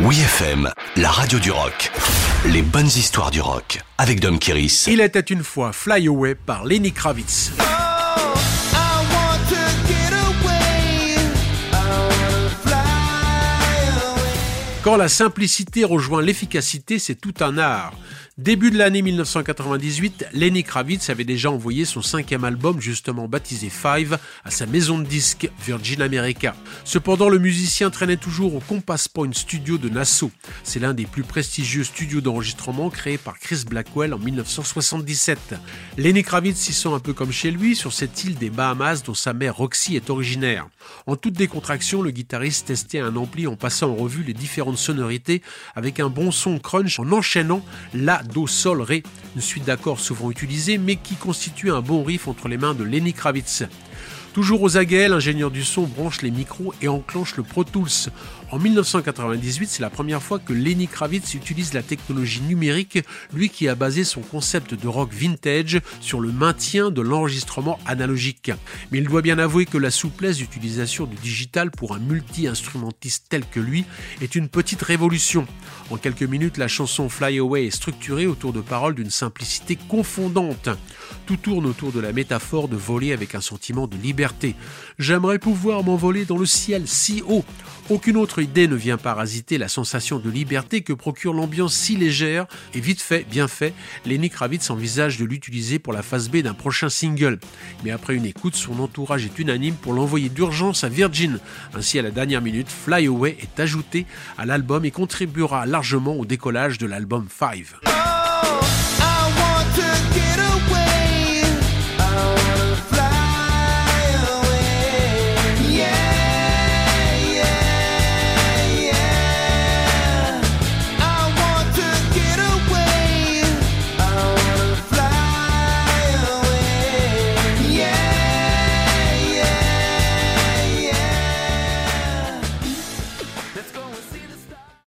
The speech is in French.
Oui FM, la radio du rock. Les bonnes histoires du rock avec Dom Kiris. Il était une fois Fly Away par Lenny Kravitz. Quand la simplicité rejoint l'efficacité, c'est tout un art. Début de l'année 1998, Lenny Kravitz avait déjà envoyé son cinquième album, justement baptisé Five, à sa maison de disques Virgin America. Cependant, le musicien traînait toujours au Compass Point Studio de Nassau. C'est l'un des plus prestigieux studios d'enregistrement créés par Chris Blackwell en 1977. Lenny Kravitz s'y sent un peu comme chez lui, sur cette île des Bahamas dont sa mère Roxy est originaire. En toute décontraction, le guitariste testait un ampli en passant en revue les différentes sonorités avec un bon son crunch en enchaînant la Do, Sol, Ré, une suite d'accords souvent utilisée mais qui constitue un bon riff entre les mains de Lenny Kravitz. Toujours aux aguets, l'ingénieur du son branche les micros et enclenche le Pro Tools. En 1998, c'est la première fois que Lenny Kravitz utilise la technologie numérique, lui qui a basé son concept de rock vintage sur le maintien de l'enregistrement analogique. Mais il doit bien avouer que la souplesse d'utilisation du digital pour un multi-instrumentiste tel que lui est une petite révolution. En quelques minutes, la chanson Fly Away est structurée autour de paroles d'une simplicité confondante. Tout tourne autour de la métaphore de voler avec un sentiment de liberté. J'aimerais pouvoir m'envoler dans le ciel si haut. Aucune autre idée ne vient parasiter la sensation de liberté que procure l'ambiance si légère et vite fait, bien fait, Lenny Kravitz envisage de l'utiliser pour la phase B d'un prochain single. Mais après une écoute, son entourage est unanime pour l'envoyer d'urgence à Virgin. Ainsi, à la dernière minute, Fly Away est ajouté à l'album et contribuera largement au décollage de l'album 5.